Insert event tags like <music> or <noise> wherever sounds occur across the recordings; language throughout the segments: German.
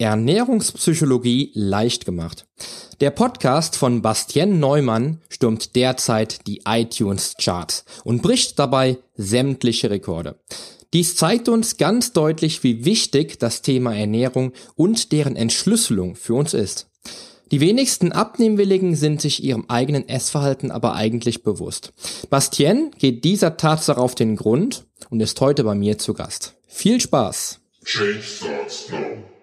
Ernährungspsychologie leicht gemacht. Der Podcast von Bastien Neumann stürmt derzeit die iTunes Charts und bricht dabei sämtliche Rekorde. Dies zeigt uns ganz deutlich, wie wichtig das Thema Ernährung und deren Entschlüsselung für uns ist. Die wenigsten Abnehmwilligen sind sich ihrem eigenen Essverhalten aber eigentlich bewusst. Bastien geht dieser Tatsache auf den Grund und ist heute bei mir zu Gast. Viel Spaß! Change starts now.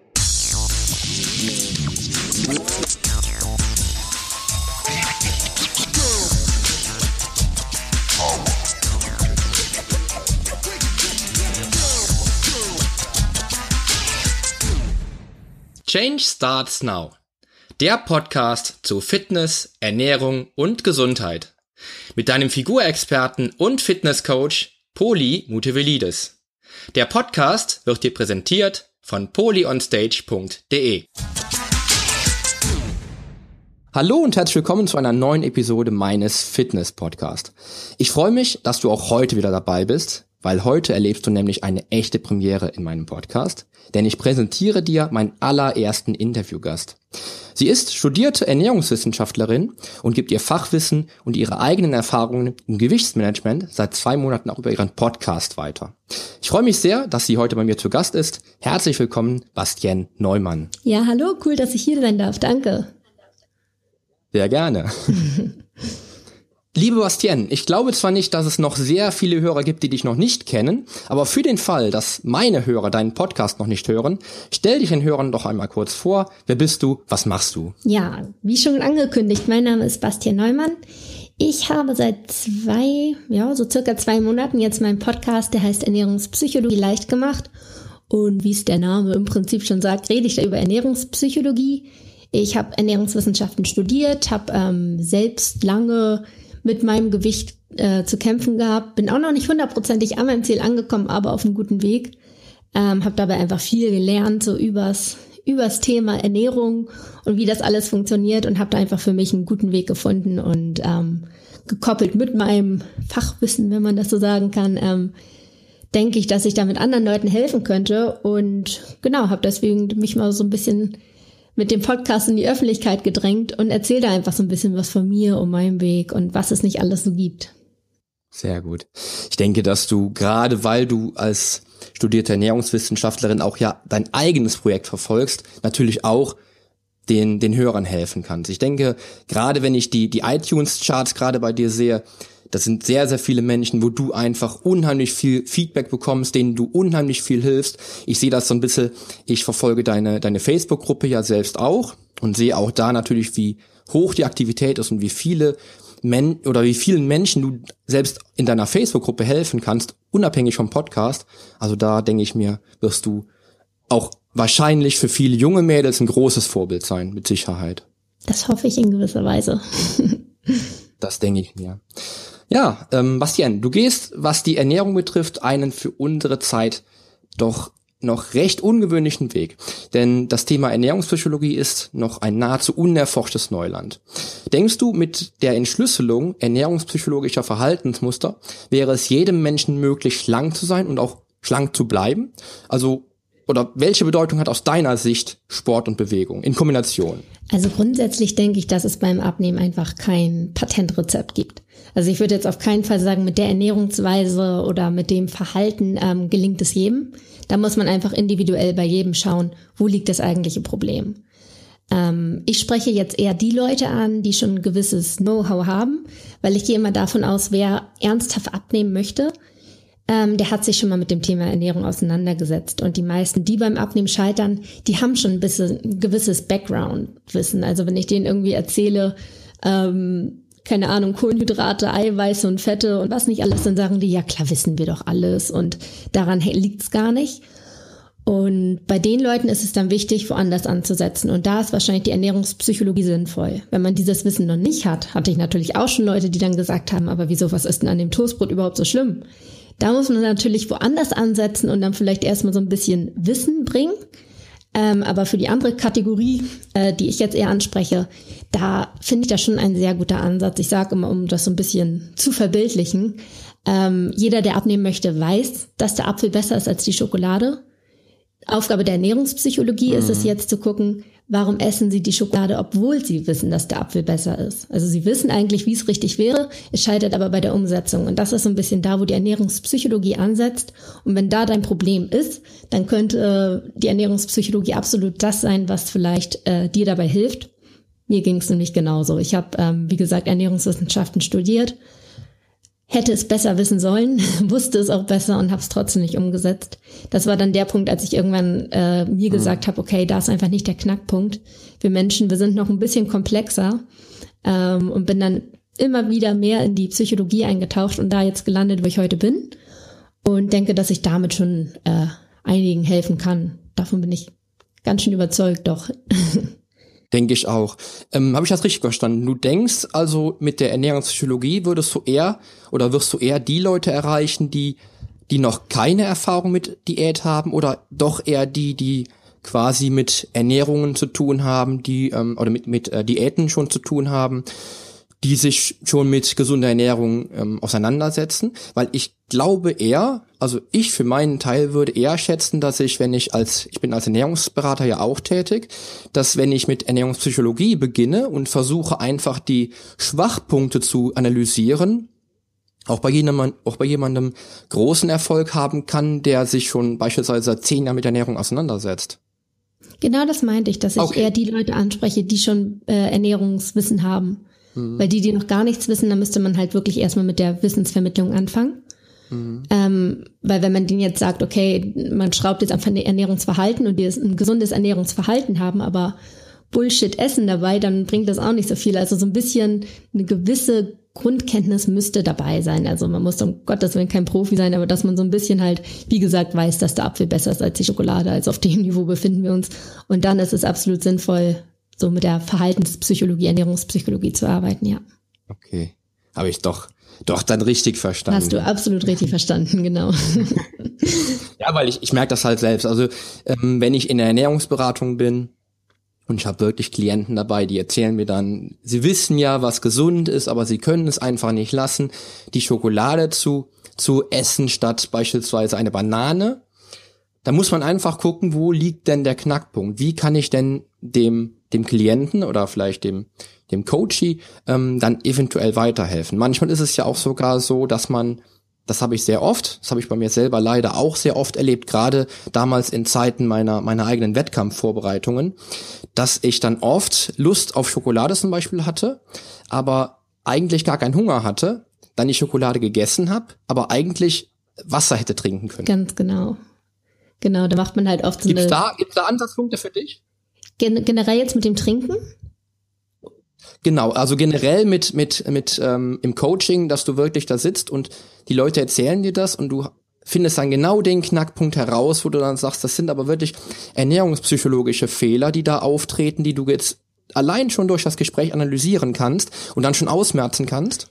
Change Starts Now. Der Podcast zu Fitness, Ernährung und Gesundheit. Mit deinem Figurexperten und Fitnesscoach Poli Mutevelidis. Der Podcast wird dir präsentiert von polyonstage.de. Hallo und herzlich willkommen zu einer neuen Episode meines Fitness Podcast. Ich freue mich, dass du auch heute wieder dabei bist, weil heute erlebst du nämlich eine echte Premiere in meinem Podcast, denn ich präsentiere dir meinen allerersten Interviewgast. Sie ist studierte Ernährungswissenschaftlerin und gibt ihr Fachwissen und ihre eigenen Erfahrungen im Gewichtsmanagement seit zwei Monaten auch über ihren Podcast weiter. Ich freue mich sehr, dass sie heute bei mir zu Gast ist. Herzlich willkommen, Bastien Neumann. Ja, hallo, cool, dass ich hier sein darf. Danke. Sehr gerne. <laughs> Liebe Bastien, ich glaube zwar nicht, dass es noch sehr viele Hörer gibt, die dich noch nicht kennen, aber für den Fall, dass meine Hörer deinen Podcast noch nicht hören, stell dich den Hörern doch einmal kurz vor. Wer bist du? Was machst du? Ja, wie schon angekündigt, mein Name ist Bastien Neumann. Ich habe seit zwei, ja, so circa zwei Monaten jetzt meinen Podcast, der heißt Ernährungspsychologie leicht gemacht. Und wie es der Name im Prinzip schon sagt, rede ich da über Ernährungspsychologie. Ich habe Ernährungswissenschaften studiert, habe ähm, selbst lange mit meinem Gewicht äh, zu kämpfen gehabt. Bin auch noch nicht hundertprozentig an meinem Ziel angekommen, aber auf einem guten Weg. Ähm, habe dabei einfach viel gelernt, so übers, übers Thema Ernährung und wie das alles funktioniert und habe da einfach für mich einen guten Weg gefunden und ähm, gekoppelt mit meinem Fachwissen, wenn man das so sagen kann, ähm, denke ich, dass ich damit anderen Leuten helfen könnte und genau, habe deswegen mich mal so ein bisschen mit dem Podcast in die Öffentlichkeit gedrängt und erzähle da einfach so ein bisschen was von mir und meinem Weg und was es nicht alles so gibt. Sehr gut. Ich denke, dass du gerade weil du als studierte Ernährungswissenschaftlerin auch ja dein eigenes Projekt verfolgst, natürlich auch den, den Hörern helfen kannst. Ich denke, gerade wenn ich die, die iTunes-Charts gerade bei dir sehe, das sind sehr, sehr viele Menschen, wo du einfach unheimlich viel Feedback bekommst, denen du unheimlich viel hilfst. Ich sehe das so ein bisschen, ich verfolge deine, deine Facebook-Gruppe ja selbst auch und sehe auch da natürlich, wie hoch die Aktivität ist und wie viele Men oder wie vielen Menschen du selbst in deiner Facebook-Gruppe helfen kannst, unabhängig vom Podcast. Also da denke ich mir, wirst du auch wahrscheinlich für viele junge Mädels ein großes Vorbild sein, mit Sicherheit. Das hoffe ich in gewisser Weise. <laughs> das denke ich mir. Ja, ähm, Bastian, du gehst, was die Ernährung betrifft, einen für unsere Zeit doch noch recht ungewöhnlichen Weg. Denn das Thema Ernährungspsychologie ist noch ein nahezu unerforschtes Neuland. Denkst du, mit der Entschlüsselung ernährungspsychologischer Verhaltensmuster wäre es jedem Menschen möglich, schlank zu sein und auch schlank zu bleiben? Also oder welche Bedeutung hat aus deiner Sicht Sport und Bewegung in Kombination? Also grundsätzlich denke ich, dass es beim Abnehmen einfach kein Patentrezept gibt. Also ich würde jetzt auf keinen Fall sagen, mit der Ernährungsweise oder mit dem Verhalten ähm, gelingt es jedem. Da muss man einfach individuell bei jedem schauen, wo liegt das eigentliche Problem. Ähm, ich spreche jetzt eher die Leute an, die schon ein gewisses Know-how haben, weil ich gehe immer davon aus, wer ernsthaft abnehmen möchte, ähm, der hat sich schon mal mit dem Thema Ernährung auseinandergesetzt. Und die meisten, die beim Abnehmen scheitern, die haben schon ein bisschen ein gewisses Background-Wissen. Also wenn ich denen irgendwie erzähle, ähm, keine Ahnung, Kohlenhydrate, Eiweiße und Fette und was nicht alles, dann sagen die, ja klar, wissen wir doch alles und daran liegt's gar nicht. Und bei den Leuten ist es dann wichtig, woanders anzusetzen. Und da ist wahrscheinlich die Ernährungspsychologie sinnvoll. Wenn man dieses Wissen noch nicht hat, hatte ich natürlich auch schon Leute, die dann gesagt haben, aber wieso, was ist denn an dem Toastbrot überhaupt so schlimm? Da muss man natürlich woanders ansetzen und dann vielleicht erstmal so ein bisschen Wissen bringen. Ähm, aber für die andere Kategorie, äh, die ich jetzt eher anspreche, da finde ich das schon ein sehr guter Ansatz. Ich sage immer, um das so ein bisschen zu verbildlichen, ähm, jeder, der abnehmen möchte, weiß, dass der Apfel besser ist als die Schokolade. Aufgabe der Ernährungspsychologie mhm. ist es mhm. jetzt zu gucken, warum essen sie die Schokolade, obwohl sie wissen, dass der Apfel besser ist. Also sie wissen eigentlich, wie es richtig wäre, es scheitert aber bei der Umsetzung. Und das ist so ein bisschen da, wo die Ernährungspsychologie ansetzt. Und wenn da dein Problem ist, dann könnte äh, die Ernährungspsychologie absolut das sein, was vielleicht äh, dir dabei hilft. Mir ging es nämlich genauso. Ich habe, ähm, wie gesagt, Ernährungswissenschaften studiert, hätte es besser wissen sollen, <laughs> wusste es auch besser und habe es trotzdem nicht umgesetzt. Das war dann der Punkt, als ich irgendwann äh, mir mhm. gesagt habe, okay, da ist einfach nicht der Knackpunkt. Wir Menschen, wir sind noch ein bisschen komplexer ähm, und bin dann immer wieder mehr in die Psychologie eingetaucht und da jetzt gelandet, wo ich heute bin und denke, dass ich damit schon äh, einigen helfen kann. Davon bin ich ganz schön überzeugt, doch. <laughs> Denke ich auch. Ähm, Habe ich das richtig verstanden? Du denkst also, mit der Ernährungspsychologie würdest du eher oder wirst du eher die Leute erreichen, die, die noch keine Erfahrung mit Diät haben oder doch eher die, die quasi mit Ernährungen zu tun haben, die ähm, oder mit, mit äh, Diäten schon zu tun haben, die sich schon mit gesunder Ernährung ähm, auseinandersetzen, weil ich glaube eher, also ich für meinen Teil würde eher schätzen, dass ich, wenn ich als, ich bin als Ernährungsberater ja auch tätig, dass wenn ich mit Ernährungspsychologie beginne und versuche einfach die Schwachpunkte zu analysieren, auch bei jemandem, auch bei jemandem großen Erfolg haben kann, der sich schon beispielsweise seit zehn Jahren mit Ernährung auseinandersetzt. Genau das meinte ich, dass ich okay. eher die Leute anspreche, die schon äh, Ernährungswissen haben. Mhm. Weil die, die noch gar nichts wissen, da müsste man halt wirklich erstmal mit der Wissensvermittlung anfangen. Mhm. Ähm, weil wenn man denen jetzt sagt, okay, man schraubt jetzt einfach ein Ernährungsverhalten und die ein gesundes Ernährungsverhalten haben, aber Bullshit essen dabei, dann bringt das auch nicht so viel. Also so ein bisschen eine gewisse Grundkenntnis müsste dabei sein. Also man muss um Gottes Willen kein Profi sein, aber dass man so ein bisschen halt, wie gesagt, weiß, dass der Apfel besser ist als die Schokolade. Also auf dem Niveau befinden wir uns. Und dann ist es absolut sinnvoll, so mit der Verhaltenspsychologie, Ernährungspsychologie zu arbeiten, ja. Okay. Habe ich doch, doch dann richtig verstanden. Hast du absolut richtig verstanden, genau. <laughs> ja, weil ich, ich merke das halt selbst. Also ähm, wenn ich in der Ernährungsberatung bin und ich habe wirklich Klienten dabei, die erzählen mir dann, sie wissen ja, was gesund ist, aber sie können es einfach nicht lassen, die Schokolade zu, zu essen statt beispielsweise eine Banane. Da muss man einfach gucken, wo liegt denn der Knackpunkt? Wie kann ich denn dem dem Klienten oder vielleicht dem dem Coachee ähm, dann eventuell weiterhelfen. Manchmal ist es ja auch sogar so, dass man das habe ich sehr oft, das habe ich bei mir selber leider auch sehr oft erlebt, gerade damals in Zeiten meiner, meiner eigenen Wettkampfvorbereitungen, dass ich dann oft Lust auf Schokolade zum Beispiel hatte, aber eigentlich gar keinen Hunger hatte, dann die Schokolade gegessen habe, aber eigentlich Wasser hätte trinken können. Ganz genau. Genau, da macht man halt oft so gibt's eine... Da, gibt's da Ansatzpunkte für dich? Gen generell jetzt mit dem Trinken? Genau, also generell mit mit mit ähm, im Coaching, dass du wirklich da sitzt und die Leute erzählen dir das und du findest dann genau den Knackpunkt heraus, wo du dann sagst, das sind aber wirklich ernährungspsychologische Fehler, die da auftreten, die du jetzt allein schon durch das Gespräch analysieren kannst und dann schon ausmerzen kannst.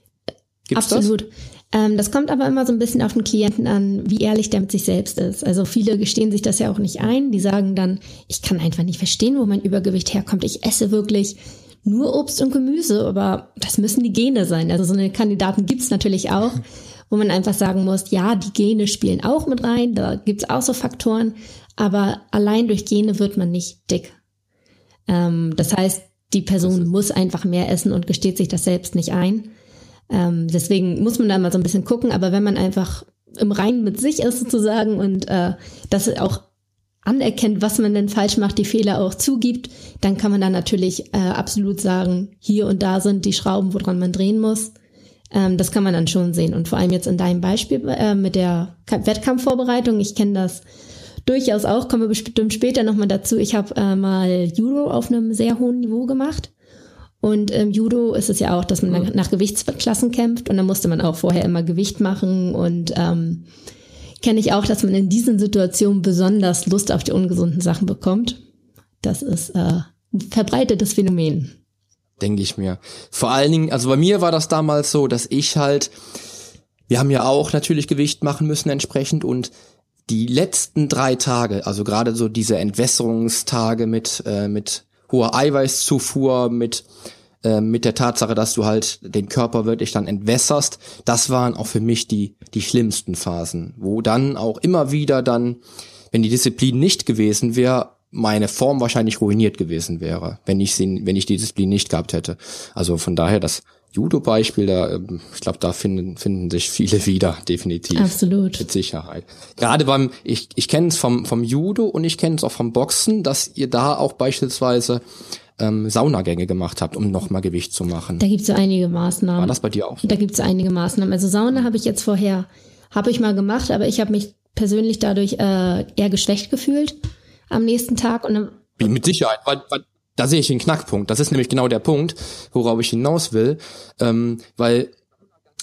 Gibt's Absolut. Das? Ähm, das kommt aber immer so ein bisschen auf den Klienten an, wie ehrlich der mit sich selbst ist. Also viele gestehen sich das ja auch nicht ein. Die sagen dann, ich kann einfach nicht verstehen, wo mein Übergewicht herkommt. Ich esse wirklich nur Obst und Gemüse, aber das müssen die Gene sein. Also so eine Kandidaten gibt's natürlich auch, wo man einfach sagen muss, ja, die Gene spielen auch mit rein, da gibt's auch so Faktoren, aber allein durch Gene wird man nicht dick. Ähm, das heißt, die Person muss einfach mehr essen und gesteht sich das selbst nicht ein. Ähm, deswegen muss man da mal so ein bisschen gucken, aber wenn man einfach im Reinen mit sich ist sozusagen und äh, das auch anerkennt, was man denn falsch macht, die Fehler auch zugibt, dann kann man da natürlich äh, absolut sagen, hier und da sind die Schrauben, woran man drehen muss. Ähm, das kann man dann schon sehen. Und vor allem jetzt in deinem Beispiel äh, mit der Wettkampfvorbereitung, ich kenne das durchaus auch, kommen wir bestimmt später nochmal dazu. Ich habe äh, mal Judo auf einem sehr hohen Niveau gemacht und im Judo ist es ja auch, dass man nach, nach Gewichtsklassen kämpft und da musste man auch vorher immer Gewicht machen und ähm, kenne ich auch, dass man in diesen Situationen besonders Lust auf die ungesunden Sachen bekommt. Das ist äh, ein verbreitetes Phänomen. Denke ich mir. Vor allen Dingen, also bei mir war das damals so, dass ich halt, wir haben ja auch natürlich Gewicht machen müssen entsprechend und die letzten drei Tage, also gerade so diese Entwässerungstage mit, äh, mit hoher Eiweißzufuhr, mit äh, mit der Tatsache, dass du halt den Körper wirklich dann entwässerst, das waren auch für mich die die schlimmsten Phasen, wo dann auch immer wieder dann wenn die Disziplin nicht gewesen wäre, meine Form wahrscheinlich ruiniert gewesen wäre, wenn ich sie, wenn ich die Disziplin nicht gehabt hätte. Also von daher das Judo-Beispiel, da, ähm, ich glaube, da finden, finden sich viele wieder, definitiv. Absolut. Mit Sicherheit. Gerade beim, ich, ich kenne es vom, vom Judo und ich kenne es auch vom Boxen, dass ihr da auch beispielsweise ähm, Saunagänge gemacht habt, um nochmal Gewicht zu machen. Da gibt es so einige Maßnahmen. War das bei dir auch? So? Da gibt es einige Maßnahmen. Also Sauna habe ich jetzt vorher, habe ich mal gemacht, aber ich habe mich persönlich dadurch äh, eher geschwächt gefühlt am nächsten Tag. Und dann Mit Sicherheit, weil, weil da sehe ich den Knackpunkt. Das ist nämlich genau der Punkt, worauf ich hinaus will, ähm, weil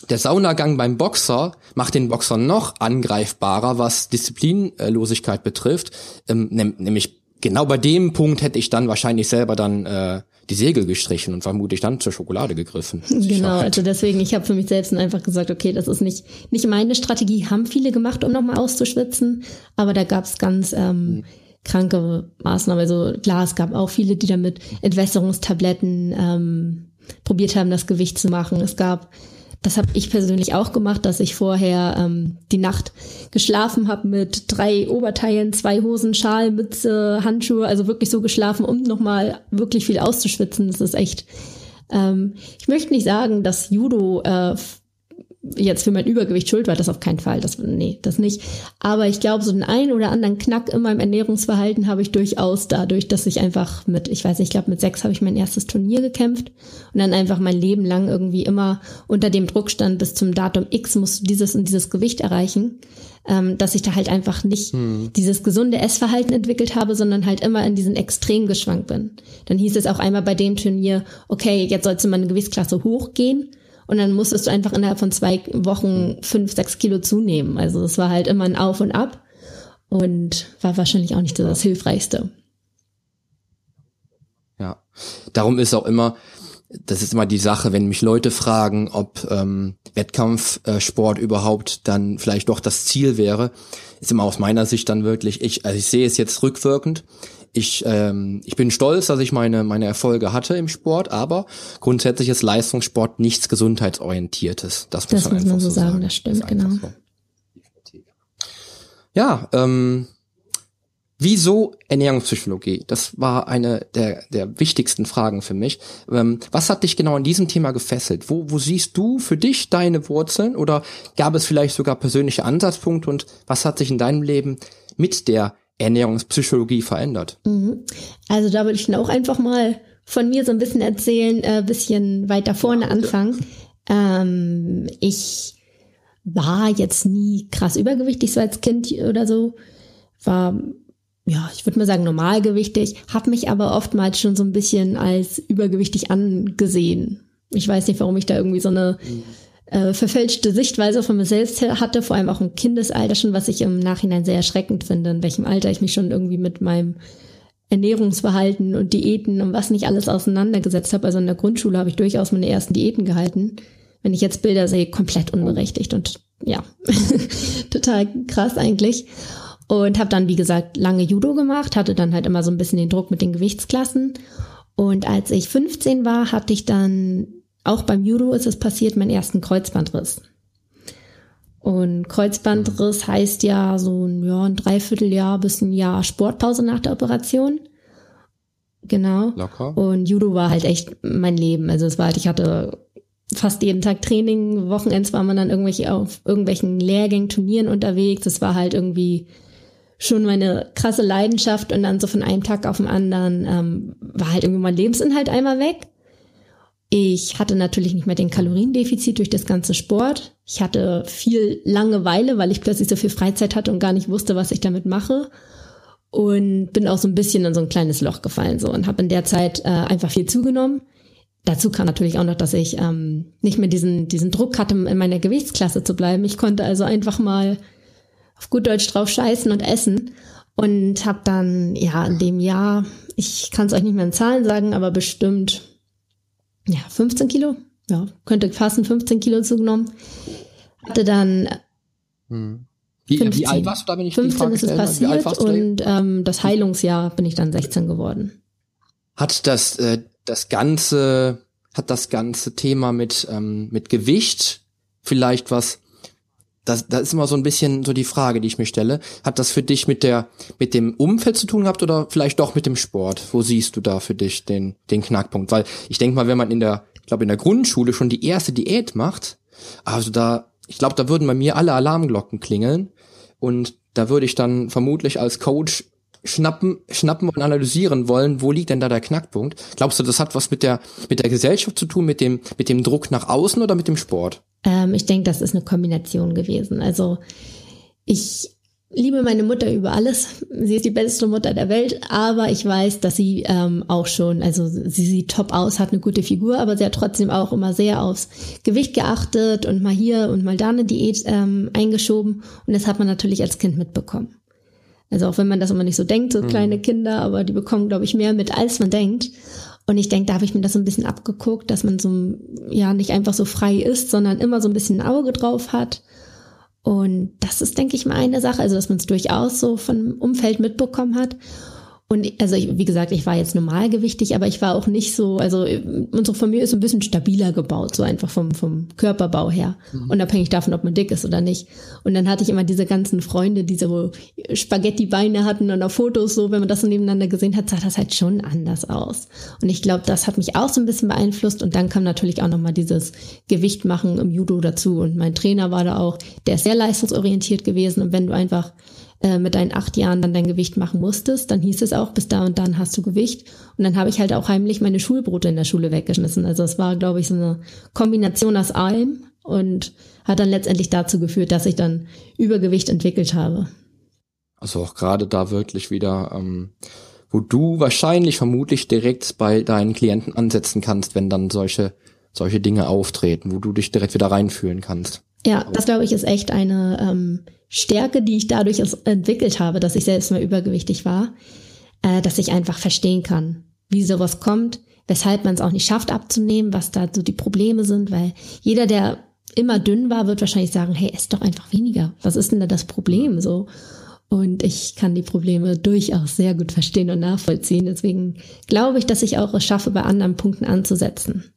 der Saunagang beim Boxer macht den Boxer noch angreifbarer, was Disziplinlosigkeit betrifft, ähm, nämlich genau bei dem Punkt hätte ich dann wahrscheinlich selber dann äh, die Segel gestrichen und vermutlich dann zur Schokolade gegriffen. <laughs> Genau, also deswegen, ich habe für mich selbst einfach gesagt, okay, das ist nicht, nicht meine Strategie, haben viele gemacht, um nochmal auszuschwitzen, aber da gab es ganz ähm, mhm. Kranke Maßnahmen. Also klar, es gab auch viele, die damit Entwässerungstabletten ähm, probiert haben, das Gewicht zu machen. Es gab das habe ich persönlich auch gemacht, dass ich vorher ähm, die Nacht geschlafen habe mit drei Oberteilen, zwei Hosen, Schal, Mütze, Handschuhe, also wirklich so geschlafen, um nochmal wirklich viel auszuschwitzen. Das ist echt. Ähm, ich möchte nicht sagen, dass Judo äh, jetzt für mein Übergewicht schuld war, das auf keinen Fall. Das, nee, das nicht. Aber ich glaube, so den einen oder anderen Knack in meinem Ernährungsverhalten habe ich durchaus dadurch, dass ich einfach mit, ich weiß nicht, ich glaube mit sechs habe ich mein erstes Turnier gekämpft und dann einfach mein Leben lang irgendwie immer unter dem Druck stand, bis zum Datum X musst du dieses und dieses Gewicht erreichen, ähm, dass ich da halt einfach nicht hm. dieses gesunde Essverhalten entwickelt habe, sondern halt immer in diesen Extrem geschwankt bin. Dann hieß es auch einmal bei dem Turnier, okay, jetzt sollst du mal eine Gewichtsklasse hochgehen und dann musstest du einfach innerhalb von zwei Wochen fünf, sechs Kilo zunehmen. Also es war halt immer ein Auf und Ab und war wahrscheinlich auch nicht das Hilfreichste. Ja, darum ist auch immer, das ist immer die Sache, wenn mich Leute fragen, ob ähm, Wettkampfsport überhaupt dann vielleicht doch das Ziel wäre, ist immer aus meiner Sicht dann wirklich, ich, also ich sehe es jetzt rückwirkend, ich, ähm, ich bin stolz, dass ich meine, meine Erfolge hatte im Sport, aber grundsätzlich ist Leistungssport nichts gesundheitsorientiertes. Das muss, das man, muss man so sagen. sagen. Das stimmt, das genau. So. Ja, ähm, Wieso Ernährungspsychologie? Das war eine der, der wichtigsten Fragen für mich. Ähm, was hat dich genau an diesem Thema gefesselt? Wo, wo siehst du für dich deine Wurzeln oder gab es vielleicht sogar persönliche Ansatzpunkte und was hat sich in deinem Leben mit der Ernährungspsychologie verändert? Mhm. Also da würde ich dann auch einfach mal von mir so ein bisschen erzählen, äh, bisschen weiter vorne anfangen. Ähm, ich war jetzt nie krass übergewichtig, so als Kind oder so. War, ja, ich würde mal sagen, normalgewichtig, habe mich aber oftmals schon so ein bisschen als übergewichtig angesehen. Ich weiß nicht, warum ich da irgendwie so eine mhm äh, verfälschte Sichtweise von mir selbst hatte, vor allem auch im Kindesalter schon, was ich im Nachhinein sehr erschreckend finde, in welchem Alter ich mich schon irgendwie mit meinem Ernährungsverhalten und Diäten und was nicht alles auseinandergesetzt habe. Also in der Grundschule habe ich durchaus meine ersten Diäten gehalten. Wenn ich jetzt Bilder sehe, komplett unberechtigt und ja, <laughs> total krass eigentlich. Und habe dann, wie gesagt, lange Judo gemacht, hatte dann halt immer so ein bisschen den Druck mit den Gewichtsklassen. Und als ich 15 war, hatte ich dann auch beim Judo ist es passiert, meinen ersten Kreuzbandriss. Und Kreuzbandriss heißt ja so ein, ja, ein Dreivierteljahr bis ein Jahr Sportpause nach der Operation. Genau. Locker. Und Judo war halt echt mein Leben. Also es war halt, ich hatte fast jeden Tag Training, Wochenends war man dann irgendwelche auf irgendwelchen Lehrgängen, Turnieren unterwegs. Das war halt irgendwie schon meine krasse Leidenschaft und dann so von einem Tag auf den anderen ähm, war halt irgendwie mein Lebensinhalt einmal weg. Ich hatte natürlich nicht mehr den Kaloriendefizit durch das ganze Sport. Ich hatte viel Langeweile, weil ich plötzlich so viel Freizeit hatte und gar nicht wusste, was ich damit mache. Und bin auch so ein bisschen in so ein kleines Loch gefallen so und habe in der Zeit äh, einfach viel zugenommen. Dazu kam natürlich auch noch, dass ich ähm, nicht mehr diesen, diesen Druck hatte, in meiner Gewichtsklasse zu bleiben. Ich konnte also einfach mal auf gut Deutsch drauf scheißen und essen und habe dann ja in dem Jahr, ich kann es euch nicht mehr in Zahlen sagen, aber bestimmt ja, 15 Kilo, ja, könnte passen, 15 Kilo zugenommen. Hatte dann hm. Wie, 15, wie alt warst du da, wenn ich 15 ist es passiert und ähm, das Heilungsjahr bin ich dann 16 geworden. Hat das, äh, das ganze, hat das ganze Thema mit, ähm, mit Gewicht vielleicht was das, das ist immer so ein bisschen so die Frage, die ich mir stelle. Hat das für dich mit der, mit dem Umfeld zu tun gehabt oder vielleicht doch mit dem Sport? Wo siehst du da für dich den, den Knackpunkt? Weil ich denke mal, wenn man in der, ich glaube, in der Grundschule schon die erste Diät macht, also da, ich glaube, da würden bei mir alle Alarmglocken klingeln und da würde ich dann vermutlich als Coach schnappen, schnappen und analysieren wollen, wo liegt denn da der Knackpunkt? Glaubst du, das hat was mit der, mit der Gesellschaft zu tun, mit dem, mit dem Druck nach außen oder mit dem Sport? Ähm, ich denke, das ist eine Kombination gewesen. Also ich liebe meine Mutter über alles. Sie ist die beste Mutter der Welt, aber ich weiß, dass sie ähm, auch schon, also sie sieht top aus, hat eine gute Figur, aber sie hat trotzdem auch immer sehr aufs Gewicht geachtet und mal hier und mal da eine Diät ähm, eingeschoben. Und das hat man natürlich als Kind mitbekommen. Also auch wenn man das immer nicht so denkt, so mhm. kleine Kinder, aber die bekommen, glaube ich, mehr mit, als man denkt. Und ich denke, da habe ich mir das so ein bisschen abgeguckt, dass man so, ja, nicht einfach so frei ist, sondern immer so ein bisschen ein Auge drauf hat. Und das ist, denke ich mal, eine Sache, also dass man es durchaus so vom Umfeld mitbekommen hat. Und also ich, wie gesagt, ich war jetzt normalgewichtig, aber ich war auch nicht so, also unsere Familie ist ein bisschen stabiler gebaut, so einfach vom, vom Körperbau her, mhm. unabhängig davon, ob man dick ist oder nicht. Und dann hatte ich immer diese ganzen Freunde, die so Spaghetti-Beine hatten und auf Fotos so, wenn man das so nebeneinander gesehen hat, sah das halt schon anders aus. Und ich glaube, das hat mich auch so ein bisschen beeinflusst. Und dann kam natürlich auch nochmal dieses Gewicht machen im Judo dazu. Und mein Trainer war da auch, der ist sehr leistungsorientiert gewesen. Und wenn du einfach äh, mit deinen acht Jahren dann dein Gewicht machen musstest, dann hieß es auch, bis da und dann hast du Gewicht. Und dann habe ich halt auch heimlich meine Schulbrote in der Schule weggeschmissen. Also es war, glaube ich, so eine Kombination aus allem und hat dann letztendlich dazu geführt, dass ich dann Übergewicht entwickelt habe. Also auch gerade da wirklich wieder, ähm, wo du wahrscheinlich vermutlich direkt bei deinen Klienten ansetzen kannst, wenn dann solche solche Dinge auftreten, wo du dich direkt wieder reinfühlen kannst. Ja, das glaube ich ist echt eine ähm, Stärke, die ich dadurch entwickelt habe, dass ich selbst mal übergewichtig war, äh, dass ich einfach verstehen kann, wie sowas kommt, weshalb man es auch nicht schafft abzunehmen, was da so die Probleme sind, weil jeder, der immer dünn war, wird wahrscheinlich sagen, hey, ess doch einfach weniger. Was ist denn da das Problem so? Und ich kann die Probleme durchaus sehr gut verstehen und nachvollziehen. Deswegen glaube ich, dass ich auch es schaffe, bei anderen Punkten anzusetzen.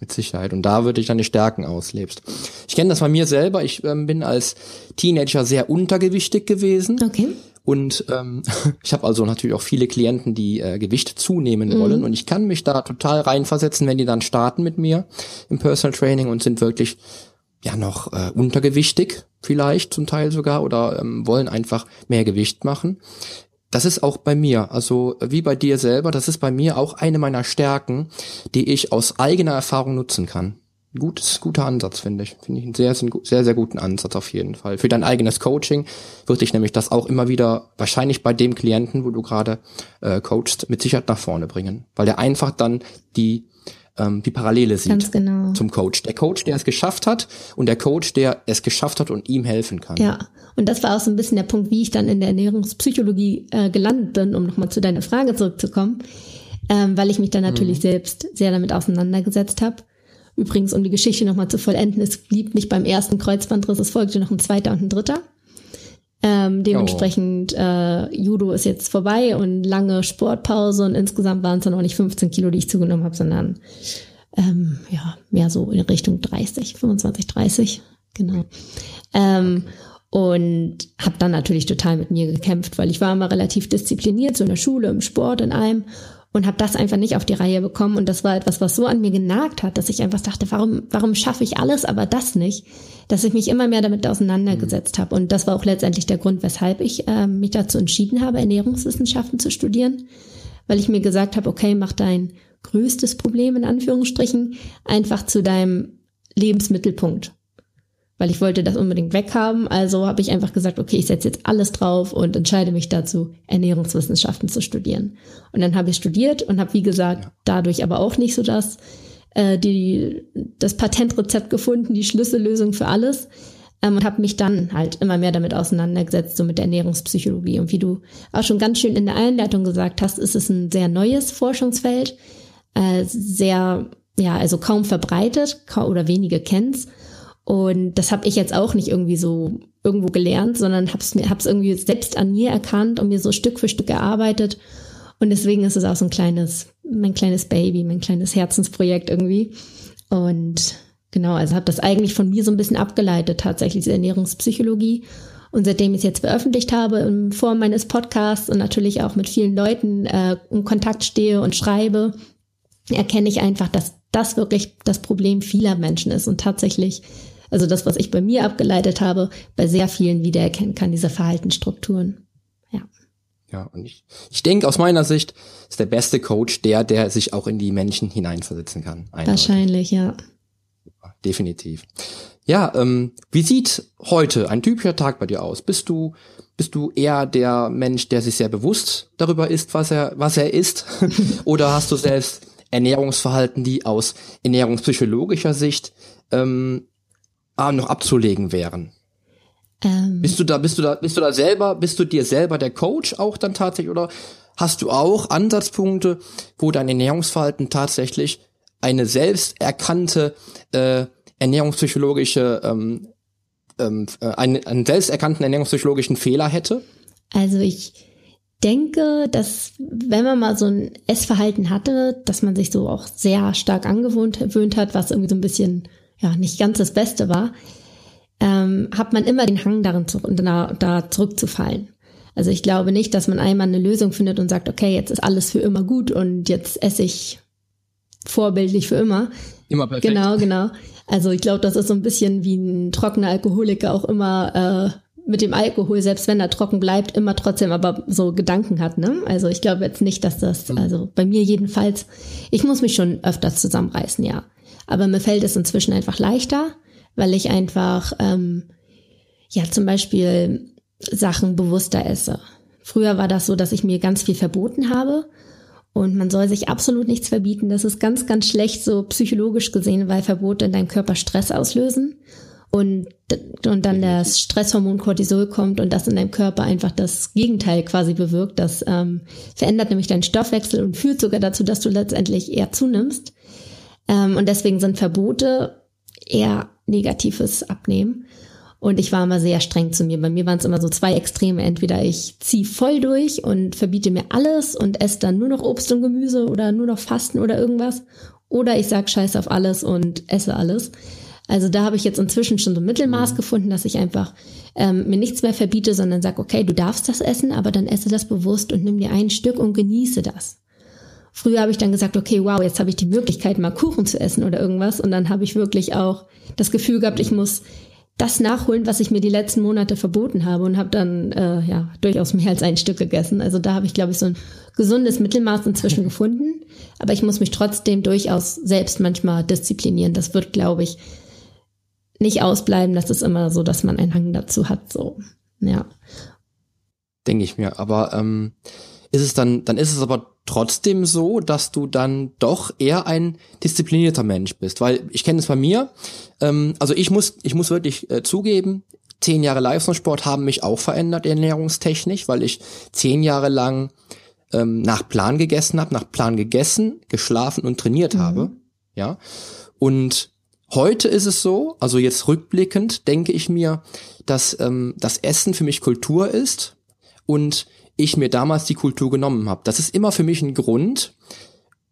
Mit Sicherheit. Und da würde ich deine Stärken auslebst. Ich kenne das bei mir selber. Ich ähm, bin als Teenager sehr untergewichtig gewesen. Okay. Und ähm, <laughs> ich habe also natürlich auch viele Klienten, die äh, Gewicht zunehmen mhm. wollen. Und ich kann mich da total reinversetzen, wenn die dann starten mit mir im Personal Training und sind wirklich ja noch äh, untergewichtig vielleicht zum Teil sogar oder ähm, wollen einfach mehr Gewicht machen. Das ist auch bei mir, also wie bei dir selber, das ist bei mir auch eine meiner Stärken, die ich aus eigener Erfahrung nutzen kann. Gutes, guter Ansatz, finde ich. Finde ich einen sehr, sehr, sehr guten Ansatz auf jeden Fall. Für dein eigenes Coaching würde ich nämlich das auch immer wieder, wahrscheinlich bei dem Klienten, wo du gerade äh, coachst, mit Sicherheit nach vorne bringen. Weil der einfach dann die ähm, die Parallele sieht genau. zum Coach. Der Coach, der es geschafft hat und der Coach, der es geschafft hat und ihm helfen kann. Ja, und das war auch so ein bisschen der Punkt, wie ich dann in der Ernährungspsychologie äh, gelandet bin, um nochmal zu deiner Frage zurückzukommen, ähm, weil ich mich dann natürlich mhm. selbst sehr damit auseinandergesetzt habe. Übrigens, um die Geschichte nochmal zu vollenden, es blieb nicht beim ersten Kreuzbandriss, es folgte noch ein zweiter und ein dritter. Ähm, dementsprechend oh. äh, Judo ist jetzt vorbei und lange Sportpause und insgesamt waren es dann auch nicht 15 Kilo, die ich zugenommen habe, sondern ähm, ja mehr so in Richtung 30, 25, 30, genau. Ähm, und habe dann natürlich total mit mir gekämpft, weil ich war immer relativ diszipliniert, so in der Schule, im Sport, in allem und habe das einfach nicht auf die Reihe bekommen. Und das war etwas, was so an mir genagt hat, dass ich einfach dachte, warum warum schaffe ich alles, aber das nicht, dass ich mich immer mehr damit auseinandergesetzt mhm. habe und das war auch letztendlich der Grund, weshalb ich äh, mich dazu entschieden habe, Ernährungswissenschaften zu studieren, weil ich mir gesagt habe, okay, mach dein größtes Problem in Anführungsstrichen einfach zu deinem Lebensmittelpunkt weil ich wollte das unbedingt weghaben. Also habe ich einfach gesagt, okay, ich setze jetzt alles drauf und entscheide mich dazu, Ernährungswissenschaften zu studieren. Und dann habe ich studiert und habe, wie gesagt, dadurch aber auch nicht so das, äh, die, das Patentrezept gefunden, die Schlüssellösung für alles. Ähm, und habe mich dann halt immer mehr damit auseinandergesetzt, so mit der Ernährungspsychologie. Und wie du auch schon ganz schön in der Einleitung gesagt hast, ist es ein sehr neues Forschungsfeld, äh, sehr, ja, also kaum verbreitet kaum, oder wenige kennt's. Und das habe ich jetzt auch nicht irgendwie so irgendwo gelernt, sondern habe es hab's irgendwie selbst an mir erkannt und mir so Stück für Stück erarbeitet. Und deswegen ist es auch so ein kleines, mein kleines Baby, mein kleines Herzensprojekt irgendwie. Und Genau, also habe das eigentlich von mir so ein bisschen abgeleitet, tatsächlich die Ernährungspsychologie. Und seitdem ich es jetzt veröffentlicht habe, in Form meines Podcasts und natürlich auch mit vielen Leuten äh, in Kontakt stehe und schreibe, erkenne ich einfach, dass das wirklich das Problem vieler Menschen ist und tatsächlich, also das, was ich bei mir abgeleitet habe, bei sehr vielen wiedererkennen kann, diese Verhaltensstrukturen. Ja. Ja, und ich, ich denke, aus meiner Sicht ist der beste Coach der, der sich auch in die Menschen hineinversetzen kann. Eindeutig. Wahrscheinlich, ja. Definitiv. Ja, ähm, wie sieht heute ein typischer Tag bei dir aus? Bist du bist du eher der Mensch, der sich sehr bewusst darüber ist, was er was er isst, <laughs> oder hast du selbst Ernährungsverhalten, die aus ernährungspsychologischer Sicht ähm, noch abzulegen wären? Ähm. Bist du da, bist du da, bist du da selber, bist du dir selber der Coach auch dann tatsächlich oder hast du auch Ansatzpunkte, wo dein Ernährungsverhalten tatsächlich eine selbst erkannte äh, ernährungspsychologische ähm, ähm, äh, einen, einen selbst erkannten ernährungspsychologischen Fehler hätte? Also ich denke, dass wenn man mal so ein Essverhalten hatte, dass man sich so auch sehr stark angewöhnt hat, was irgendwie so ein bisschen ja nicht ganz das Beste war, ähm, hat man immer den Hang darin zu, da, da zurückzufallen. Also ich glaube nicht, dass man einmal eine Lösung findet und sagt, okay, jetzt ist alles für immer gut und jetzt esse ich vorbildlich für immer. Immer perfekt. Genau, genau. Also ich glaube, das ist so ein bisschen wie ein trockener Alkoholiker auch immer äh, mit dem Alkohol, selbst wenn er trocken bleibt, immer trotzdem aber so Gedanken hat. Ne? Also ich glaube jetzt nicht, dass das, mhm. also bei mir jedenfalls, ich muss mich schon öfters zusammenreißen, ja. Aber mir fällt es inzwischen einfach leichter, weil ich einfach, ähm, ja, zum Beispiel Sachen bewusster esse. Früher war das so, dass ich mir ganz viel verboten habe. Und man soll sich absolut nichts verbieten. Das ist ganz, ganz schlecht so psychologisch gesehen, weil Verbote in deinem Körper Stress auslösen. Und, und dann das Stresshormon Cortisol kommt und das in deinem Körper einfach das Gegenteil quasi bewirkt. Das ähm, verändert nämlich deinen Stoffwechsel und führt sogar dazu, dass du letztendlich eher zunimmst. Ähm, und deswegen sind Verbote eher negatives Abnehmen. Und ich war immer sehr streng zu mir. Bei mir waren es immer so zwei Extreme. Entweder ich ziehe voll durch und verbiete mir alles und esse dann nur noch Obst und Gemüse oder nur noch Fasten oder irgendwas. Oder ich sag Scheiß auf alles und esse alles. Also da habe ich jetzt inzwischen schon so ein Mittelmaß mhm. gefunden, dass ich einfach ähm, mir nichts mehr verbiete, sondern sag, okay, du darfst das essen, aber dann esse das bewusst und nimm dir ein Stück und genieße das. Früher habe ich dann gesagt, okay, wow, jetzt habe ich die Möglichkeit, mal Kuchen zu essen oder irgendwas. Und dann habe ich wirklich auch das Gefühl gehabt, ich muss das nachholen, was ich mir die letzten Monate verboten habe und habe dann äh, ja durchaus mehr als ein Stück gegessen. Also da habe ich, glaube ich, so ein gesundes Mittelmaß inzwischen gefunden. Aber ich muss mich trotzdem durchaus selbst manchmal disziplinieren. Das wird, glaube ich, nicht ausbleiben. Das ist immer so, dass man einen Hang dazu hat. So, ja. Denke ich mir. Aber ähm, ist es dann, dann ist es aber trotzdem so, dass du dann doch eher ein disziplinierter Mensch bist. Weil ich kenne es bei mir, ähm, also ich muss, ich muss wirklich äh, zugeben, zehn Jahre Leistungssport haben mich auch verändert, ernährungstechnisch, weil ich zehn Jahre lang ähm, nach Plan gegessen habe, nach Plan gegessen, geschlafen und trainiert mhm. habe. Ja. Und heute ist es so, also jetzt rückblickend denke ich mir, dass ähm, das Essen für mich Kultur ist und ich mir damals die Kultur genommen habe. Das ist immer für mich ein Grund,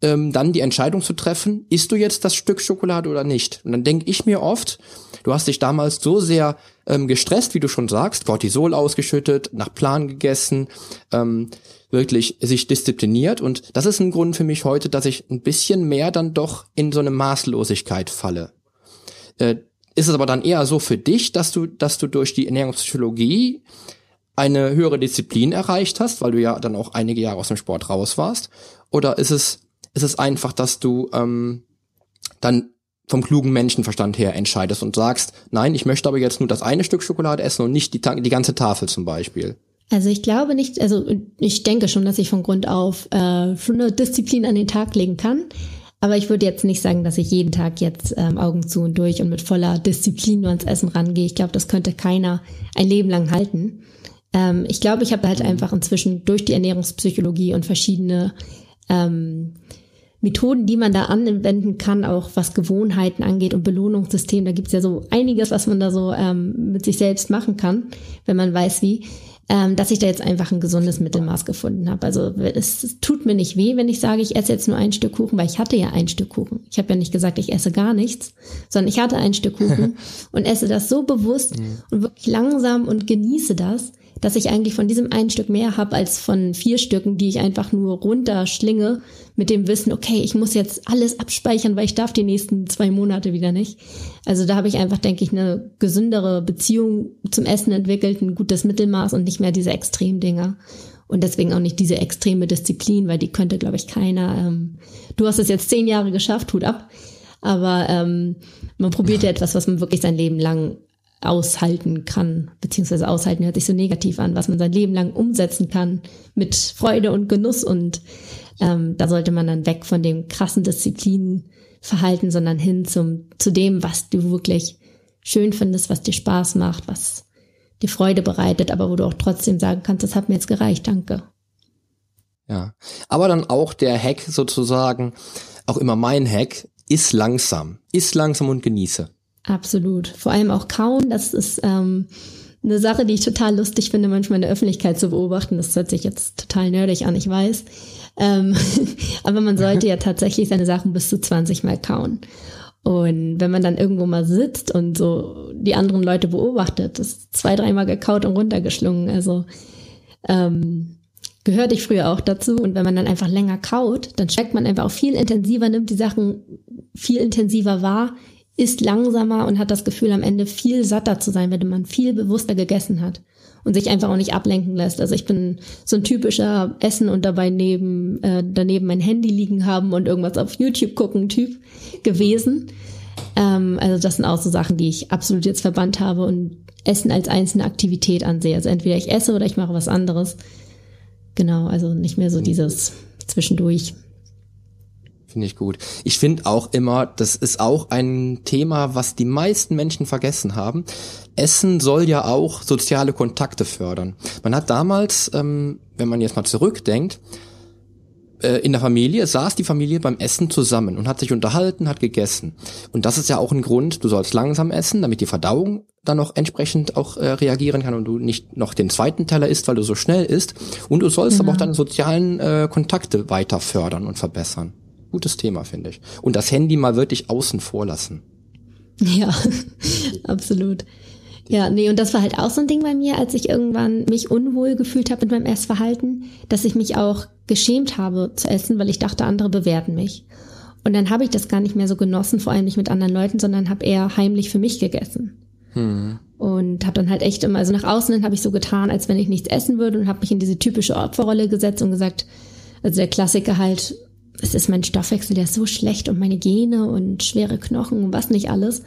ähm, dann die Entscheidung zu treffen, isst du jetzt das Stück Schokolade oder nicht? Und dann denke ich mir oft, du hast dich damals so sehr ähm, gestresst, wie du schon sagst, Cortisol ausgeschüttet, nach Plan gegessen, ähm, wirklich sich diszipliniert. Und das ist ein Grund für mich heute, dass ich ein bisschen mehr dann doch in so eine Maßlosigkeit falle. Äh, ist es aber dann eher so für dich, dass du, dass du durch die Ernährungspsychologie eine höhere Disziplin erreicht hast, weil du ja dann auch einige Jahre aus dem Sport raus warst? Oder ist es, ist es einfach, dass du ähm, dann vom klugen Menschenverstand her entscheidest und sagst, nein, ich möchte aber jetzt nur das eine Stück Schokolade essen und nicht die, die ganze Tafel zum Beispiel? Also ich glaube nicht, also ich denke schon, dass ich von Grund auf äh, schon eine Disziplin an den Tag legen kann. Aber ich würde jetzt nicht sagen, dass ich jeden Tag jetzt ähm, Augen zu und durch und mit voller Disziplin nur ans Essen rangehe. Ich glaube, das könnte keiner ein Leben lang halten. Ähm, ich glaube, ich habe halt einfach inzwischen durch die Ernährungspsychologie und verschiedene ähm, Methoden, die man da anwenden kann, auch was Gewohnheiten angeht und Belohnungssystem. Da gibt's ja so einiges, was man da so ähm, mit sich selbst machen kann, wenn man weiß wie. ähm, dass ich da jetzt einfach ein gesundes Mittelmaß gefunden habe. Also es, es, tut mir nicht weh, wenn ich sage, ich esse jetzt nur ein Stück Kuchen, weil ich hatte ja ein Stück Kuchen. Ich habe ja nicht gesagt, ich esse gar nichts, sondern ich hatte ein Stück Kuchen <laughs> und esse das so bewusst mhm. und wirklich langsam und genieße das, dass ich eigentlich von diesem einen Stück mehr habe als von vier Stücken, die ich einfach nur runterschlinge mit dem Wissen, okay, ich muss jetzt alles abspeichern, weil ich darf die nächsten zwei Monate wieder nicht. Also da habe ich einfach, denke ich, eine gesündere Beziehung zum Essen entwickelt, ein gutes Mittelmaß und nicht mehr diese Extremdinger. Und deswegen auch nicht diese extreme Disziplin, weil die könnte, glaube ich, keiner. Ähm, du hast es jetzt zehn Jahre geschafft, Hut ab. Aber ähm, man probiert ja etwas, was man wirklich sein Leben lang aushalten kann, beziehungsweise aushalten hört sich so negativ an, was man sein Leben lang umsetzen kann mit Freude und Genuss und ähm, da sollte man dann weg von dem krassen Disziplinverhalten, sondern hin zum zu dem, was du wirklich schön findest, was dir Spaß macht, was dir Freude bereitet, aber wo du auch trotzdem sagen kannst, das hat mir jetzt gereicht, danke. Ja, aber dann auch der Hack sozusagen, auch immer mein Hack, ist langsam, ist langsam und genieße. Absolut. Vor allem auch kauen, das ist ähm, eine Sache, die ich total lustig finde, manchmal in der Öffentlichkeit zu beobachten. Das hört sich jetzt total nerdig an, ich weiß. Ähm, <laughs> aber man sollte ja tatsächlich seine Sachen bis zu 20 Mal kauen. Und wenn man dann irgendwo mal sitzt und so die anderen Leute beobachtet, das zwei, dreimal gekaut und runtergeschlungen. Also ähm, gehörte ich früher auch dazu. Und wenn man dann einfach länger kaut, dann checkt man einfach auch viel intensiver, nimmt die Sachen viel intensiver wahr, isst langsamer und hat das Gefühl, am Ende viel satter zu sein, wenn man viel bewusster gegessen hat und sich einfach auch nicht ablenken lässt. Also ich bin so ein typischer Essen und dabei neben äh, daneben mein Handy liegen haben und irgendwas auf YouTube gucken Typ gewesen. Ähm, also das sind auch so Sachen, die ich absolut jetzt verbannt habe und Essen als einzelne Aktivität ansehe. Also entweder ich esse oder ich mache was anderes. Genau, also nicht mehr so dieses zwischendurch. Finde ich gut. Ich finde auch immer, das ist auch ein Thema, was die meisten Menschen vergessen haben. Essen soll ja auch soziale Kontakte fördern. Man hat damals, ähm, wenn man jetzt mal zurückdenkt, äh, in der Familie saß die Familie beim Essen zusammen und hat sich unterhalten, hat gegessen. Und das ist ja auch ein Grund, du sollst langsam essen, damit die Verdauung dann noch entsprechend auch äh, reagieren kann und du nicht noch den zweiten Teller isst, weil du so schnell isst. Und du sollst genau. aber auch deine sozialen äh, Kontakte weiter fördern und verbessern. Gutes Thema, finde ich. Und das Handy mal wirklich außen vor lassen. Ja, <laughs> absolut. Ja, nee, und das war halt auch so ein Ding bei mir, als ich irgendwann mich unwohl gefühlt habe mit meinem Essverhalten, dass ich mich auch geschämt habe zu essen, weil ich dachte, andere bewerten mich. Und dann habe ich das gar nicht mehr so genossen, vor allem nicht mit anderen Leuten, sondern habe eher heimlich für mich gegessen. Hm. Und habe dann halt echt immer, also nach außen hin habe ich so getan, als wenn ich nichts essen würde und habe mich in diese typische Opferrolle gesetzt und gesagt, also der Klassiker halt, es ist mein Stoffwechsel, der ist so schlecht und meine Gene und schwere Knochen und was nicht alles.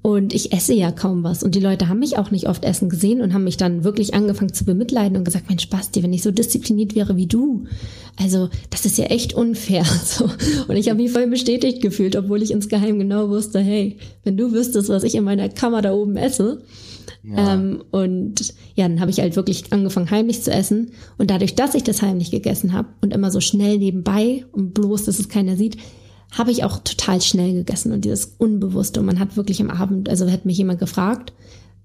Und ich esse ja kaum was. Und die Leute haben mich auch nicht oft essen gesehen und haben mich dann wirklich angefangen zu bemitleiden und gesagt, Mensch, Basti, wenn ich so diszipliniert wäre wie du, also das ist ja echt unfair. <laughs> So. Und ich habe mich voll bestätigt gefühlt, obwohl ich insgeheim genau wusste, hey, wenn du wüsstest, was ich in meiner Kammer da oben esse, ja. Ähm, und ja, dann habe ich halt wirklich angefangen, heimlich zu essen. Und dadurch, dass ich das heimlich gegessen habe und immer so schnell nebenbei und bloß, dass es keiner sieht, habe ich auch total schnell gegessen und dieses Unbewusste. Und man hat wirklich am Abend, also hätte mich jemand gefragt,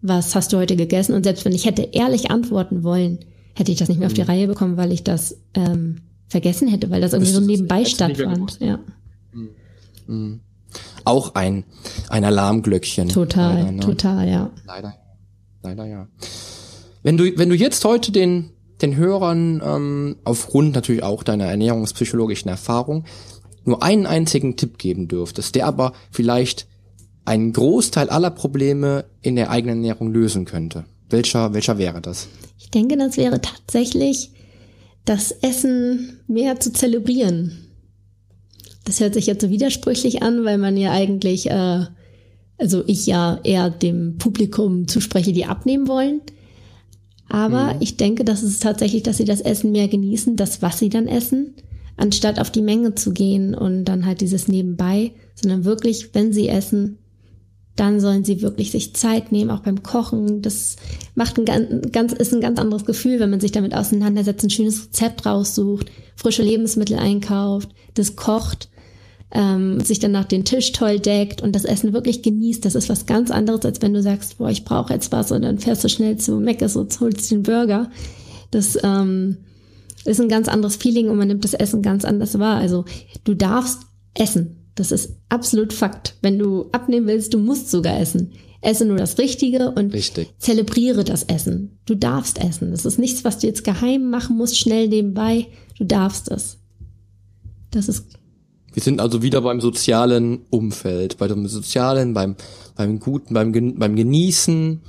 was hast du heute gegessen? Und selbst wenn ich hätte ehrlich antworten wollen, hätte ich das nicht mehr auf die mhm. Reihe bekommen, weil ich das ähm, vergessen hätte, weil das irgendwie das so nebenbei stattfand. Ja. Mhm. mhm. Auch ein, ein Alarmglöckchen. Total, leider, ne? total, ja. Leider leider ja. Wenn du, wenn du jetzt heute den, den Hörern ähm, aufgrund natürlich auch deiner ernährungspsychologischen Erfahrung nur einen einzigen Tipp geben dürftest, der aber vielleicht einen Großteil aller Probleme in der eigenen Ernährung lösen könnte, welcher, welcher wäre das? Ich denke, das wäre tatsächlich das Essen mehr zu zelebrieren. Das hört sich jetzt so widersprüchlich an, weil man ja eigentlich äh, also ich ja eher dem Publikum zuspreche, die abnehmen wollen. Aber mhm. ich denke, dass es tatsächlich, dass sie das Essen mehr genießen, das, was sie dann essen, anstatt auf die Menge zu gehen und dann halt dieses Nebenbei, sondern wirklich, wenn sie essen, dann sollen sie wirklich sich Zeit nehmen, auch beim Kochen. Das macht ein ganz, ganz, ist ein ganz anderes Gefühl, wenn man sich damit auseinandersetzt, ein schönes Rezept raussucht, frische Lebensmittel einkauft, das kocht ähm, sich danach den Tisch toll deckt und das Essen wirklich genießt. Das ist was ganz anderes, als wenn du sagst, boah, ich brauche jetzt was und dann fährst du schnell zu Mc's und holst den Burger. Das ähm, ist ein ganz anderes Feeling und man nimmt das Essen ganz anders wahr. Also du darfst essen. Das ist absolut Fakt. Wenn du abnehmen willst, du musst sogar essen. Esse nur das Richtige und Richtig. zelebriere das Essen. Du darfst essen. Das ist nichts, was du jetzt geheim machen musst, schnell nebenbei. Du darfst es. Das ist. Wir sind also wieder beim sozialen Umfeld, bei dem sozialen, beim, beim guten, beim, beim Genießen,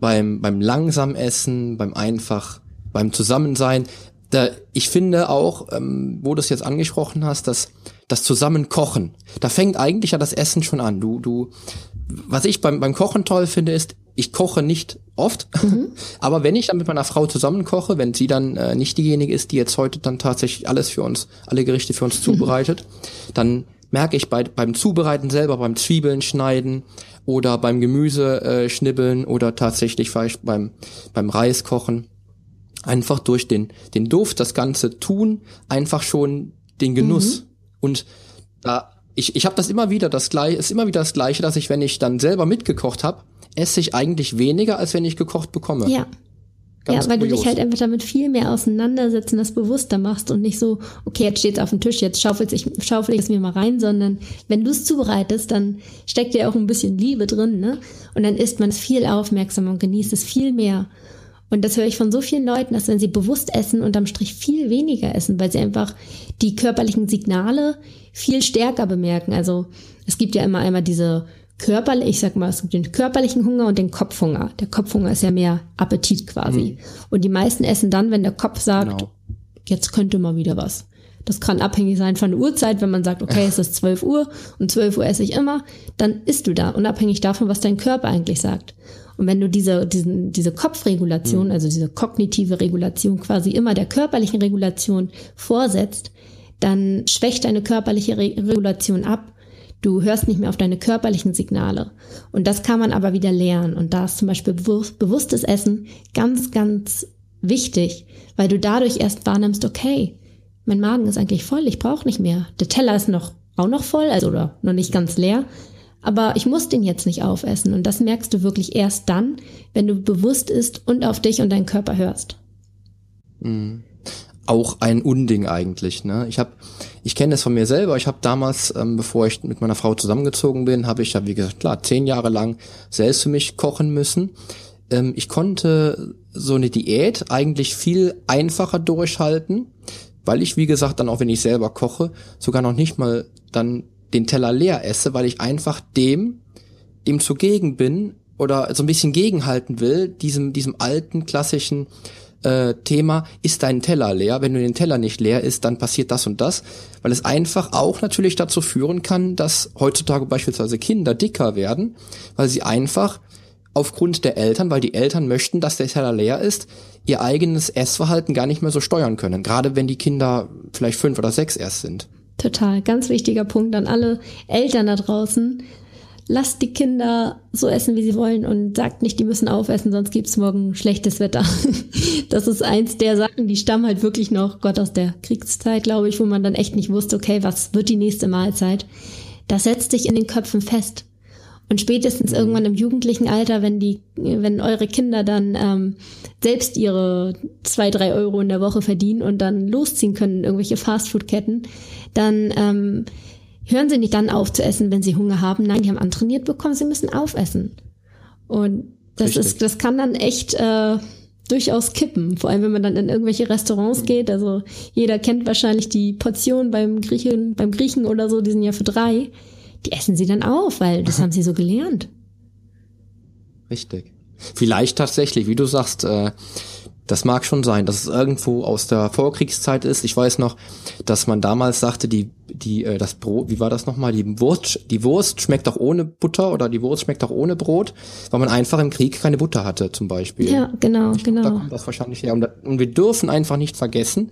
beim, beim langsam Essen, beim einfach, beim Zusammensein. Da, ich finde auch, ähm, wo du es jetzt angesprochen hast, dass das Zusammenkochen, da fängt eigentlich ja das Essen schon an. Du, du, was ich beim, beim Kochen toll finde, ist, ich koche nicht oft, mhm. <laughs> aber wenn ich dann mit meiner Frau zusammen koche, wenn sie dann äh, nicht diejenige ist, die jetzt heute dann tatsächlich alles für uns, alle Gerichte für uns mhm. zubereitet, dann merke ich bei, beim Zubereiten selber, beim Zwiebeln schneiden oder beim Gemüse äh, schnibbeln oder tatsächlich vielleicht beim, beim Reis kochen, einfach durch den, den Duft, das ganze Tun, einfach schon den Genuss. Mhm. Und da ich, ich habe das immer wieder, das gleiche, ist immer wieder das gleiche, dass ich, wenn ich dann selber mitgekocht habe, esse ich eigentlich weniger, als wenn ich gekocht bekomme. Ja. Ganz ja, weil kurios. du dich halt einfach damit viel mehr auseinandersetzen, das bewusster machst und nicht so, okay, jetzt steht's auf dem Tisch, jetzt schaufel ich, schaufel ich es mir mal rein, sondern wenn du es zubereitest, dann steckt ja auch ein bisschen Liebe drin, ne? Und dann isst man es viel aufmerksamer und genießt es viel mehr. Und das höre ich von so vielen Leuten, dass wenn sie bewusst essen, unterm Strich viel weniger essen, weil sie einfach die körperlichen Signale viel stärker bemerken. Also es gibt ja immer einmal diese körperliche, ich sag mal, es gibt den körperlichen Hunger und den Kopfhunger. Der Kopfhunger ist ja mehr Appetit quasi. Mhm. Und die meisten essen dann, wenn der Kopf sagt, genau. jetzt könnte mal wieder was. Das kann abhängig sein von der Uhrzeit, wenn man sagt, okay, es ist 12 Uhr und 12 Uhr esse ich immer, dann isst du da, unabhängig davon, was dein Körper eigentlich sagt. Und wenn du diese, diesen, diese Kopfregulation, mhm. also diese kognitive Regulation quasi immer der körperlichen Regulation vorsetzt, dann schwächt deine körperliche Re Regulation ab. Du hörst nicht mehr auf deine körperlichen Signale. Und das kann man aber wieder lernen. Und da ist zum Beispiel bewusstes Essen ganz, ganz wichtig, weil du dadurch erst wahrnimmst, okay, mein Magen ist eigentlich voll, ich brauche nicht mehr. Der Teller ist noch auch noch voll, also oder noch nicht ganz leer, aber ich muss den jetzt nicht aufessen. Und das merkst du wirklich erst dann, wenn du bewusst isst und auf dich und deinen Körper hörst. Mhm. Auch ein Unding eigentlich. Ne? Ich habe, ich kenne es von mir selber. Ich habe damals, ähm, bevor ich mit meiner Frau zusammengezogen bin, habe ich ja wie gesagt klar zehn Jahre lang selbst für mich kochen müssen. Ähm, ich konnte so eine Diät eigentlich viel einfacher durchhalten, weil ich wie gesagt dann auch wenn ich selber koche sogar noch nicht mal dann den Teller leer esse, weil ich einfach dem, dem zugegen bin oder so ein bisschen gegenhalten will, diesem, diesem alten klassischen äh, Thema, ist dein Teller leer? Wenn du den Teller nicht leer ist, dann passiert das und das, weil es einfach auch natürlich dazu führen kann, dass heutzutage beispielsweise Kinder dicker werden, weil sie einfach aufgrund der Eltern, weil die Eltern möchten, dass der Teller leer ist, ihr eigenes Essverhalten gar nicht mehr so steuern können, gerade wenn die Kinder vielleicht fünf oder sechs erst sind. Total, ganz wichtiger Punkt an alle Eltern da draußen. Lasst die Kinder so essen, wie sie wollen und sagt nicht, die müssen aufessen, sonst gibt's morgen schlechtes Wetter. <laughs> Das ist eins der Sachen, die stammen halt wirklich noch, Gott, aus der Kriegszeit, glaube ich, wo man dann echt nicht wusste, okay, was wird die nächste Mahlzeit. Das setzt sich in den Köpfen fest. Und spätestens irgendwann im jugendlichen Alter, wenn die, wenn eure Kinder dann ähm, selbst ihre zwei, drei Euro in der Woche verdienen und dann losziehen können, irgendwelche Fastfood-Ketten, dann ähm, hören sie nicht dann auf zu essen, wenn sie Hunger haben. Nein, die haben antrainiert bekommen, sie müssen aufessen. Und das Richtig. ist, das kann dann echt äh, durchaus kippen. Vor allem, wenn man dann in irgendwelche Restaurants geht. Also jeder kennt wahrscheinlich die Portion beim Griechen, beim Griechen oder so, die sind ja für drei die essen sie dann auf, weil das haben sie so gelernt. <laughs> Richtig. Vielleicht tatsächlich, wie du sagst, äh, das mag schon sein, dass es irgendwo aus der Vorkriegszeit ist. Ich weiß noch, dass man damals sagte, die, die, äh, das Brot, wie war das nochmal? Die Wurst, die Wurst schmeckt auch ohne Butter oder die Wurst schmeckt auch ohne Brot, weil man einfach im Krieg keine Butter hatte, zum Beispiel. Ja, genau, ich genau. da kommt das wahrscheinlich her. Und, und wir dürfen einfach nicht vergessen,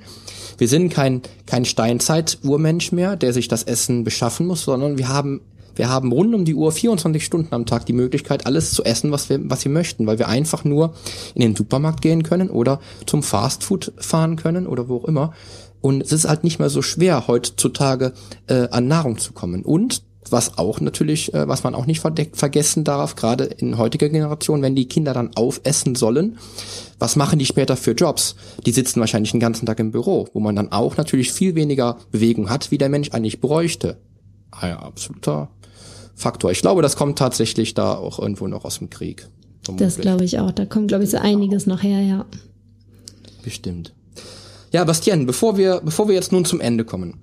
wir sind kein, kein Steinzeit-Urmensch mehr, der sich das Essen beschaffen muss, sondern wir haben wir haben rund um die Uhr 24 Stunden am Tag die Möglichkeit, alles zu essen, was wir, was wir möchten, weil wir einfach nur in den Supermarkt gehen können oder zum Fastfood fahren können oder wo auch immer. Und es ist halt nicht mehr so schwer, heutzutage äh, an Nahrung zu kommen. Und was auch natürlich, äh, was man auch nicht vergessen darf, gerade in heutiger Generation, wenn die Kinder dann aufessen sollen, was machen die später für Jobs? Die sitzen wahrscheinlich den ganzen Tag im Büro, wo man dann auch natürlich viel weniger Bewegung hat, wie der Mensch eigentlich bräuchte. Ah ja, absoluter Faktor. Ich glaube, das kommt tatsächlich da auch irgendwo noch aus dem Krieg. Vermutlich. Das glaube ich auch. Da kommt, glaube ich, so einiges noch her, ja. Bestimmt. Ja, Bastian, bevor wir, bevor wir jetzt nun zum Ende kommen,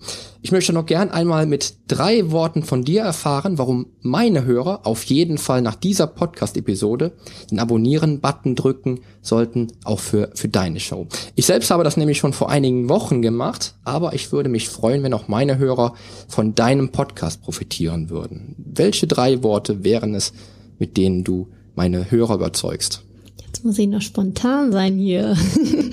ich möchte noch gern einmal mit drei Worten von dir erfahren, warum meine Hörer auf jeden Fall nach dieser Podcast-Episode den Abonnieren-Button drücken sollten, auch für, für deine Show. Ich selbst habe das nämlich schon vor einigen Wochen gemacht, aber ich würde mich freuen, wenn auch meine Hörer von deinem Podcast profitieren würden. Welche drei Worte wären es, mit denen du meine Hörer überzeugst? Jetzt muss ich noch spontan sein hier.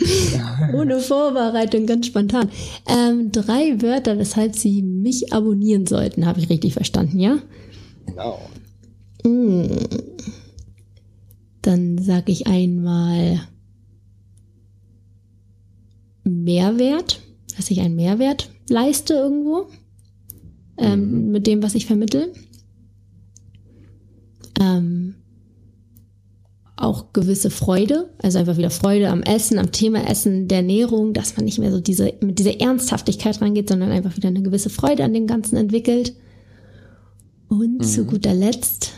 <laughs> Ohne Vorbereitung, ganz spontan. Ähm, drei Wörter, weshalb Sie mich abonnieren sollten, habe ich richtig verstanden, ja? Genau. Mm. Dann sage ich einmal Mehrwert, dass ich einen Mehrwert leiste irgendwo ähm, mhm. mit dem, was ich vermittel. Ähm, auch gewisse Freude, also einfach wieder Freude am Essen, am Thema Essen, der Ernährung, dass man nicht mehr so diese, mit dieser Ernsthaftigkeit rangeht, sondern einfach wieder eine gewisse Freude an dem Ganzen entwickelt. Und mhm. zu guter Letzt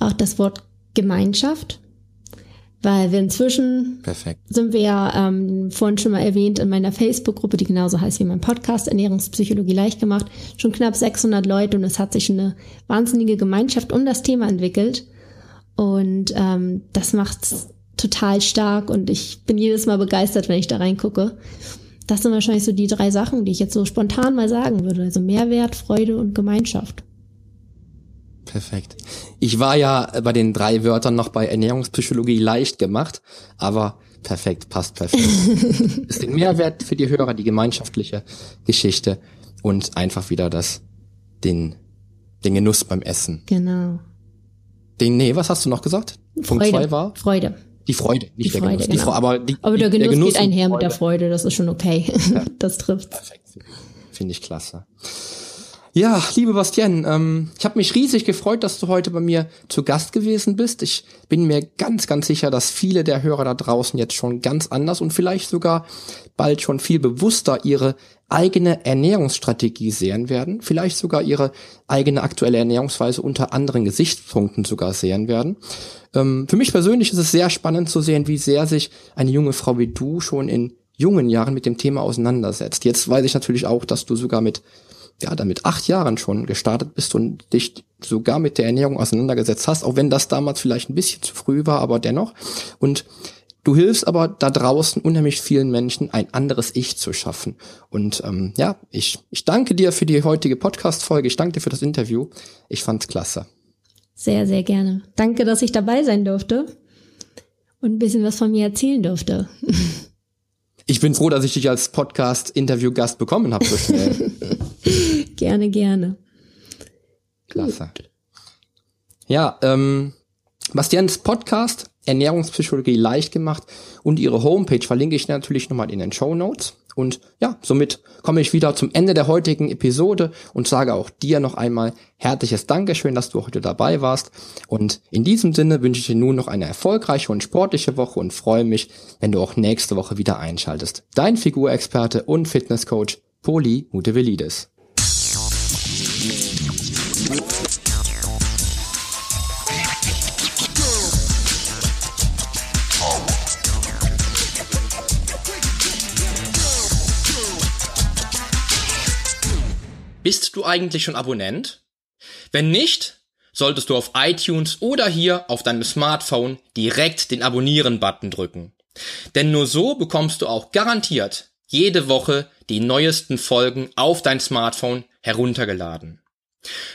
auch das Wort Gemeinschaft, weil wir inzwischen Perfekt. sind wir ja ähm, vorhin schon mal erwähnt in meiner Facebook-Gruppe, die genauso heißt wie mein Podcast Ernährungspsychologie leicht gemacht, schon knapp 600 Leute und es hat sich eine wahnsinnige Gemeinschaft um das Thema entwickelt. Und ähm, das macht's total stark und ich bin jedes Mal begeistert, wenn ich da reingucke. Das sind wahrscheinlich so die drei Sachen, die ich jetzt so spontan mal sagen würde. Also Mehrwert, Freude und Gemeinschaft. Perfekt. Ich war ja bei den drei Wörtern noch bei Ernährungspsychologie leicht gemacht, aber perfekt, passt perfekt. <laughs> ist den Mehrwert für die Hörer, die gemeinschaftliche Geschichte und einfach wieder das, den, den Genuss beim Essen. Genau. Den, nee, was hast du noch gesagt? Punkt zwei war? Freude. Die Freude, nicht die der Freude, Genuss. Genau. Die Fre aber, die, aber der Genuss, der Genuss geht einher mit der Freude, das ist schon okay. Ja. <laughs> Das trifft. Perfekt. Finde ich klasse. Ja, liebe Bastian, ähm, ich habe mich riesig gefreut, dass du heute bei mir zu Gast gewesen bist. Ich bin mir ganz, ganz sicher, dass viele der Hörer da draußen jetzt schon ganz anders und vielleicht sogar bald schon viel bewusster ihre eigene Ernährungsstrategie sehen werden, vielleicht sogar ihre eigene aktuelle Ernährungsweise unter anderen Gesichtspunkten sogar sehen werden. Ähm, für mich persönlich ist es sehr spannend zu sehen, wie sehr sich eine junge Frau wie du schon in jungen Jahren mit dem Thema auseinandersetzt. Jetzt weiß ich natürlich auch, dass du sogar mit ja, damit acht Jahren schon gestartet bist und dich sogar mit der Ernährung auseinandergesetzt hast, auch wenn das damals vielleicht ein bisschen zu früh war, aber dennoch. Und du hilfst aber da draußen unheimlich vielen Menschen, ein anderes Ich zu schaffen. Und ähm, ja, ich, ich danke dir für die heutige Podcast-Folge, ich danke dir für das Interview. Ich fand's klasse. Sehr, sehr gerne. Danke, dass ich dabei sein durfte und ein bisschen was von mir erzählen durfte. Ich bin froh, dass ich dich als Podcast-Interview-Gast bekommen habe so schnell. <laughs> <laughs> gerne, gerne. Klasse. Gut. Ja, ähm, Bastians Podcast Ernährungspsychologie leicht gemacht und ihre Homepage verlinke ich natürlich nochmal in den Show Notes. Und ja, somit komme ich wieder zum Ende der heutigen Episode und sage auch dir noch einmal herzliches Dankeschön, dass du heute dabei warst. Und in diesem Sinne wünsche ich dir nun noch eine erfolgreiche und sportliche Woche und freue mich, wenn du auch nächste Woche wieder einschaltest. Dein Figurexperte und Fitnesscoach Poli Mutevelidis. Bist du eigentlich schon Abonnent? Wenn nicht, solltest du auf iTunes oder hier auf deinem Smartphone direkt den Abonnieren-Button drücken. Denn nur so bekommst du auch garantiert jede Woche die neuesten Folgen auf dein Smartphone heruntergeladen.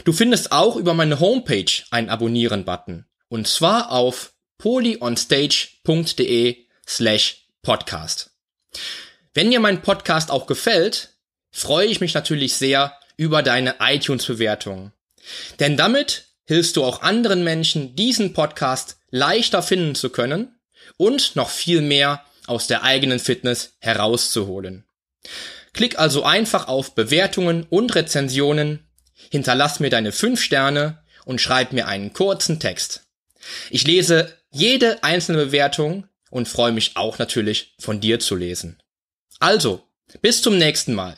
Du findest auch über meine Homepage einen Abonnieren-Button. Und zwar auf polyonstage.de slash podcast. Wenn dir mein Podcast auch gefällt, freue ich mich natürlich sehr über deine iTunes-Bewertung. Denn damit hilfst du auch anderen Menschen, diesen Podcast leichter finden zu können und noch viel mehr aus der eigenen Fitness herauszuholen. Klick also einfach auf Bewertungen und Rezensionen, hinterlass mir deine 5 Sterne und schreib mir einen kurzen Text. Ich lese jede einzelne Bewertung und freue mich auch natürlich von dir zu lesen. Also, bis zum nächsten Mal.